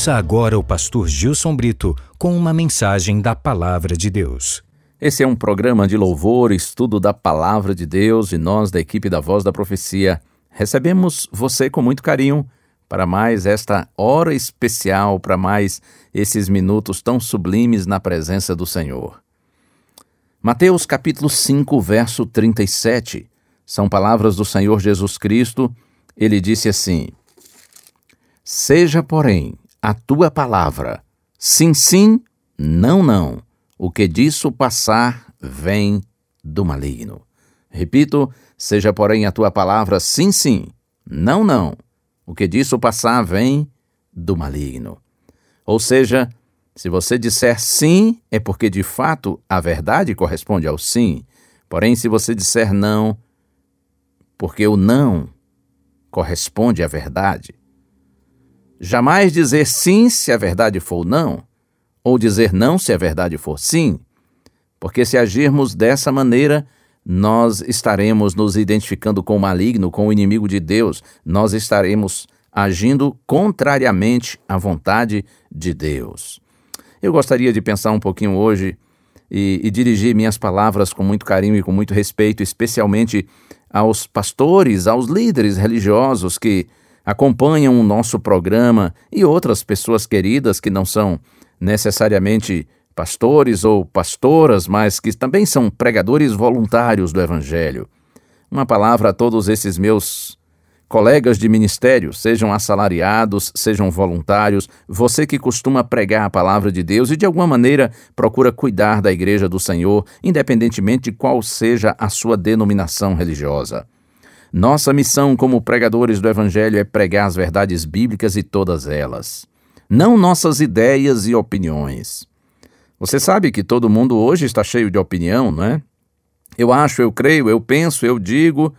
Ouça agora o pastor Gilson Brito com uma mensagem da Palavra de Deus. Esse é um programa de louvor, estudo da palavra de Deus e nós, da equipe da Voz da Profecia, recebemos você com muito carinho para mais esta hora especial, para mais esses minutos tão sublimes na presença do Senhor. Mateus capítulo 5, verso 37, são palavras do Senhor Jesus Cristo. Ele disse assim: Seja, porém, a tua palavra sim, sim, não, não o que disso passar vem do maligno. Repito, seja porém a tua palavra sim, sim, não, não. O que disso passar vem do maligno. Ou seja, se você disser sim, é porque de fato a verdade corresponde ao sim. Porém, se você disser não, porque o não corresponde à verdade. Jamais dizer sim se a verdade for não, ou dizer não se a verdade for sim, porque se agirmos dessa maneira, nós estaremos nos identificando com o maligno, com o inimigo de Deus, nós estaremos agindo contrariamente à vontade de Deus. Eu gostaria de pensar um pouquinho hoje e, e, dirigir minhas palavras com muito carinho e com muito respeito, especialmente aos pastores, aos líderes religiosos que acompanham o nosso programa e outras pessoas queridas que não são necessariamente pastores ou pastoras, mas que também são pregadores voluntários do Evangelho. Uma palavra a todos esses meus colegas de ministério, sejam assalariados, sejam voluntários, você que costuma pregar a palavra de Deus e de alguma maneira procura cuidar da igreja do Senhor, independentemente de qual seja a sua denominação religiosa. Nossa missão como pregadores do Evangelho é pregar as verdades bíblicas e todas elas não nossas ideias e opiniões. Você sabe que todo mundo hoje está cheio de opinião, não é? Eu acho, eu creio, eu penso, eu digo.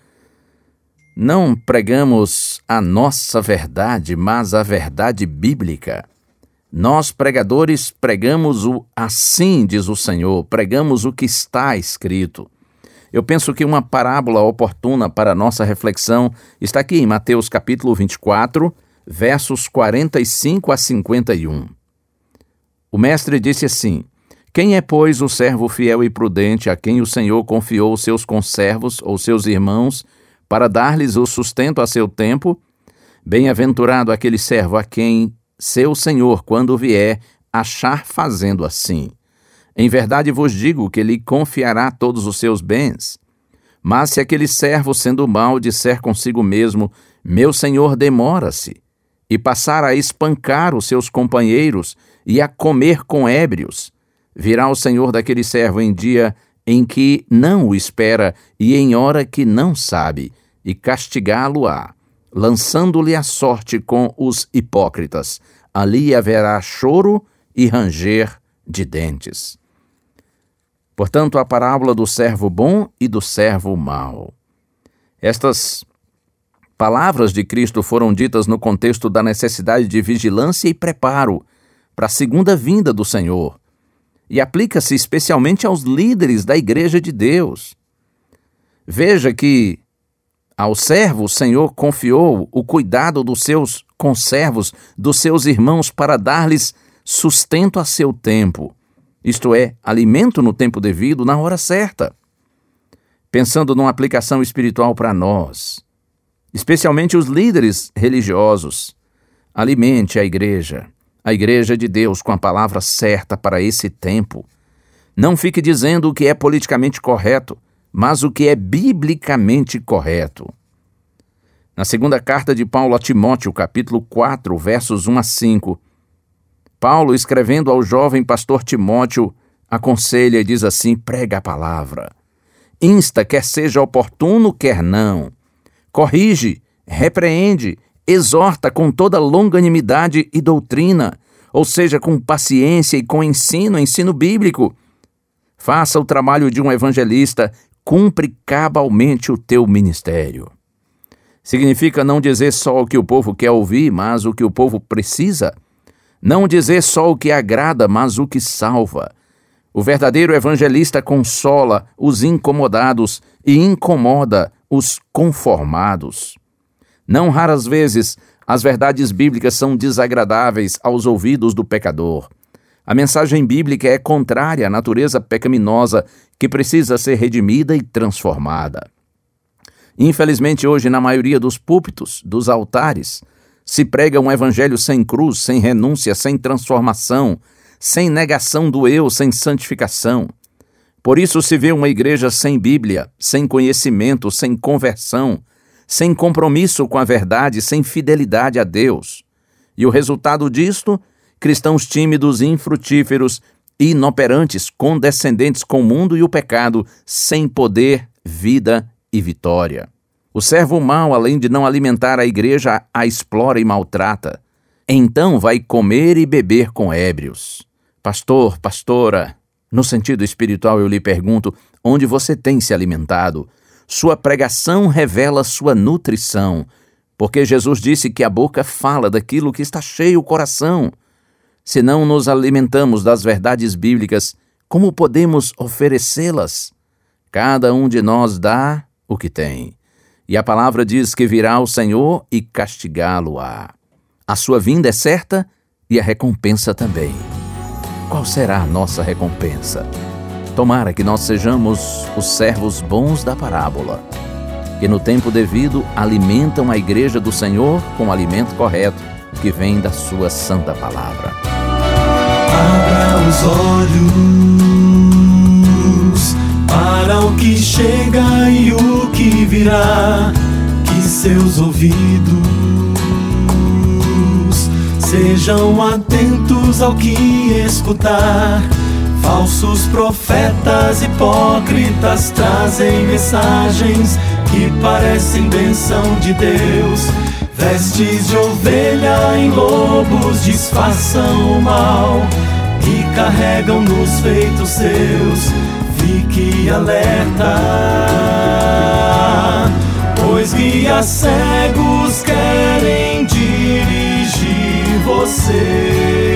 Não pregamos a nossa verdade, mas a verdade bíblica. Nós, pregadores, pregamos o assim, diz o Senhor, pregamos o que está escrito. Eu penso que uma parábola oportuna para nossa reflexão está aqui em Mateus capítulo 24, versos 45 a 51. O mestre disse assim: Quem é, pois, o servo fiel e prudente a quem o Senhor confiou seus conservos ou seus irmãos para dar-lhes o sustento a seu tempo? Bem-aventurado aquele servo a quem seu Senhor, quando vier, achar fazendo assim. Em verdade vos digo que lhe confiará todos os seus bens. Mas se aquele servo, sendo mau, disser consigo mesmo: Meu senhor demora-se, e passar a espancar os seus companheiros e a comer com ébrios. Virá o Senhor daquele servo em dia em que não o espera e em hora que não sabe, e castigá-lo-á, lançando-lhe a sorte com os hipócritas. Ali haverá choro e ranger de dentes. Portanto, a parábola do servo bom e do servo mau. Estas Palavras de Cristo foram ditas no contexto da necessidade de vigilância e preparo para a segunda vinda do Senhor. E aplica-se especialmente aos líderes da Igreja de Deus. Veja que ao servo o Senhor confiou o cuidado dos seus conservos, dos seus irmãos, para dar-lhes sustento a seu tempo, isto é, alimento no tempo devido, na hora certa. Pensando numa aplicação espiritual para nós, especialmente os líderes religiosos. Alimente a igreja, a igreja de Deus, com a palavra certa para esse tempo. Não fique dizendo o que é politicamente correto, mas o que é biblicamente correto. Na segunda carta de Paulo a Timóteo, capítulo 4, versos 1 a 5, Paulo, escrevendo ao jovem pastor Timóteo, aconselha e diz assim: prega a palavra. Insta, quer seja oportuno, quer não corrige, repreende, exorta com toda longanimidade e doutrina, ou seja, com paciência e com ensino, ensino bíblico. Faça o trabalho de um evangelista, cumpre cabalmente o teu ministério. Significa não dizer só o que o povo quer ouvir, mas o que o povo precisa. Não dizer só o que agrada, mas o que salva. O verdadeiro evangelista consola os incomodados e incomoda os conformados. Não raras vezes, as verdades bíblicas são desagradáveis aos ouvidos do pecador. A mensagem bíblica é contrária à natureza pecaminosa que precisa ser redimida e transformada. Infelizmente, hoje, na maioria dos púlpitos, dos altares, se prega um evangelho sem cruz, sem renúncia, sem transformação, sem negação do eu, sem santificação. Por isso se vê uma igreja sem Bíblia, sem conhecimento, sem conversão, sem compromisso com a verdade, sem fidelidade a Deus. E o resultado disto? Cristãos tímidos, infrutíferos, inoperantes, condescendentes com o mundo e o pecado, sem poder, vida e vitória. O servo mau, além de não alimentar a igreja, a explora e maltrata. Então vai comer e beber com ébrios. Pastor, pastora, no sentido espiritual eu lhe pergunto: onde você tem se alimentado? Sua pregação revela sua nutrição, porque Jesus disse que a boca fala daquilo que está cheio o coração. Se não nos alimentamos das verdades bíblicas, como podemos oferecê-las? Cada um de nós dá o que tem. E a palavra diz que virá o Senhor e castigá-lo-á. A sua vinda é certa e a recompensa também. Qual será a nossa recompensa? Tomara que nós sejamos os servos bons da parábola, que no tempo devido alimentam a igreja do Senhor com o alimento correto que vem da sua santa palavra. Abra os olhos para o que chega e o que seus ouvidos sejam atentos ao que escutar Falsos profetas hipócritas trazem mensagens que parecem benção de Deus. Vestes de ovelha em lobos disfarçam o mal que carregam nos feitos seus. Fique alerta, pois guias cegos querem dirigir você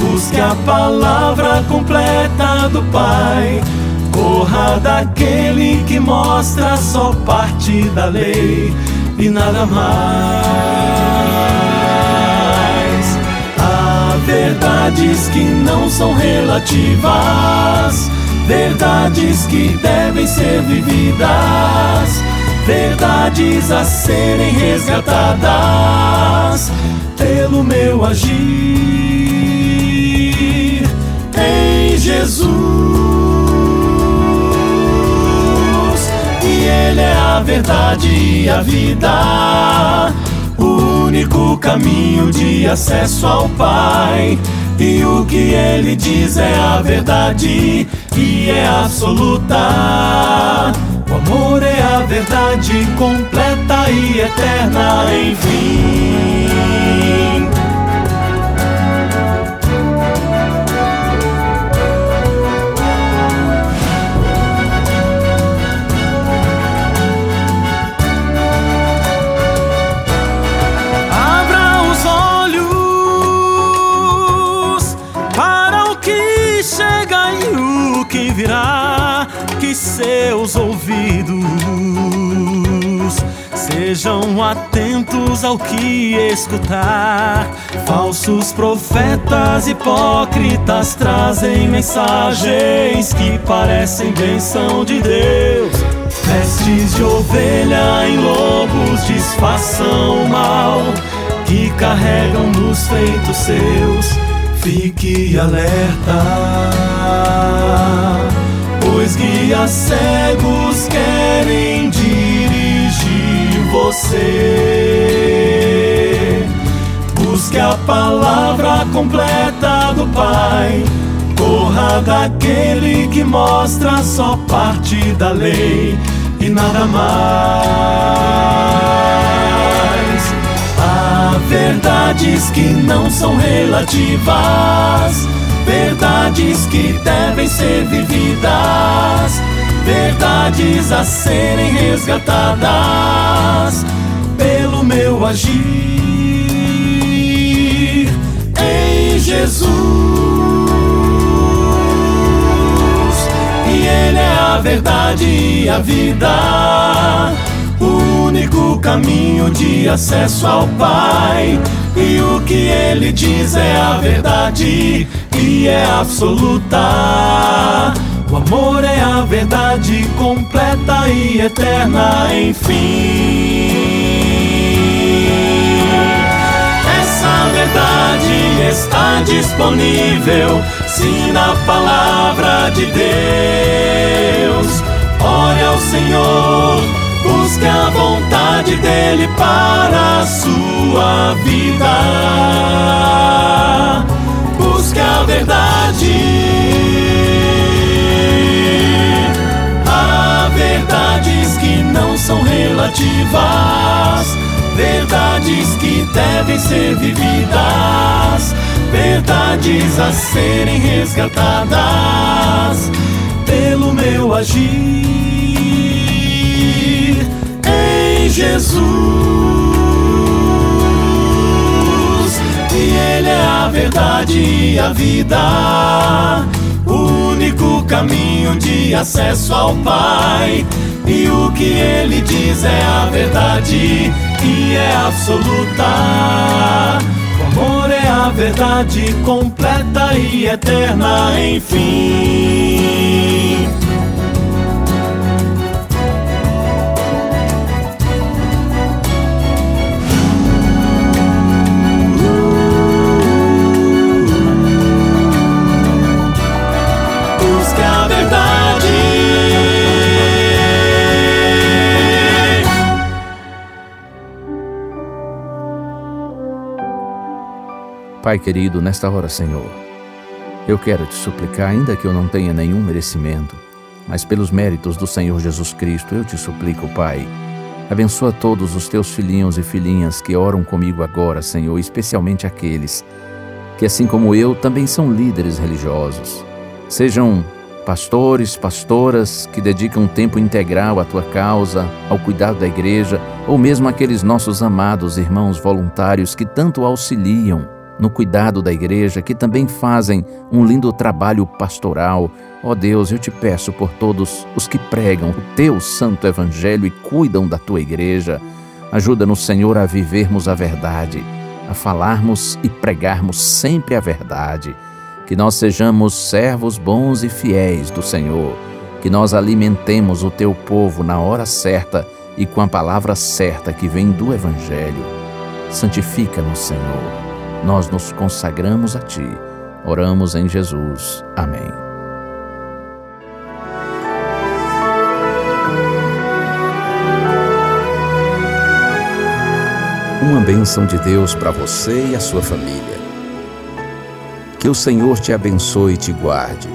busque a palavra completa do Pai. Corra daquele que mostra só parte da lei e nada mais. Há verdades que não são relativas, verdades que devem ser vividas, verdades a serem resgatadas. Pelo meu agir Jesus. E Ele é a verdade e a vida, único caminho de acesso ao Pai. E o que Ele diz é a verdade e é absoluta. O amor é a verdade completa e eterna, enfim. Seus ouvidos sejam atentos ao que escutar. Falsos profetas hipócritas trazem mensagens que parecem benção de Deus. Vestes de ovelha em lobos disfarçam o mal que carregam nos feitos seus. Fique alerta Pois guias cegos querem dirigir você. Busque a palavra completa do Pai. Corra daquele que mostra só parte da lei e nada mais. Verdades que não são relativas, verdades que devem ser vividas, verdades a serem resgatadas pelo meu agir em Jesus. Ele é a verdade e a vida, o único caminho de acesso ao Pai. Que Ele diz é a verdade e é absoluta. O amor é a verdade completa e eterna, enfim. Essa verdade está disponível sim na palavra de Deus. Ore ao Senhor, busque a vontade dele para a sua vida. Busque a verdade. Há verdades que não são relativas verdades que devem ser vividas, verdades a serem resgatadas pelo meu agir Jesus. E Ele é a verdade e a vida, o único caminho de acesso ao Pai. E o que ele diz é a verdade e é absoluta. O amor é a verdade completa e eterna, enfim. Pai querido, nesta hora, Senhor, eu quero te suplicar, ainda que eu não tenha nenhum merecimento, mas pelos méritos do Senhor Jesus Cristo, eu te suplico, Pai. Abençoa todos os teus filhinhos e filhinhas que oram comigo agora, Senhor, especialmente aqueles que, assim como eu, também são líderes religiosos. Sejam pastores, pastoras que dedicam tempo integral à tua causa, ao cuidado da igreja, ou mesmo aqueles nossos amados irmãos voluntários que tanto auxiliam no cuidado da igreja, que também fazem um lindo trabalho pastoral. Ó oh Deus, eu te peço por todos os que pregam o teu santo evangelho e cuidam da tua igreja. Ajuda-nos, Senhor, a vivermos a verdade, a falarmos e pregarmos sempre a verdade. Que nós sejamos servos bons e fiéis do Senhor. Que nós alimentemos o teu povo na hora certa e com a palavra certa que vem do Evangelho. Santifica-nos, Senhor nós nos consagramos a Ti. Oramos em Jesus. Amém. Uma bênção de Deus para você e a sua família. Que o Senhor te abençoe e te guarde.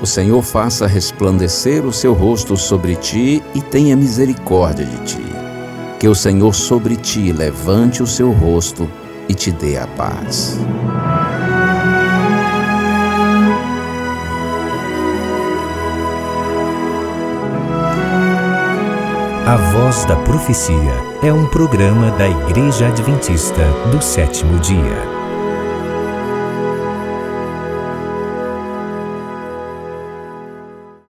O Senhor faça resplandecer o seu rosto sobre ti e tenha misericórdia de ti. Que o Senhor sobre ti levante o seu rosto e te dê a paz. A Voz da Profecia é um programa da Igreja Adventista do sétimo dia.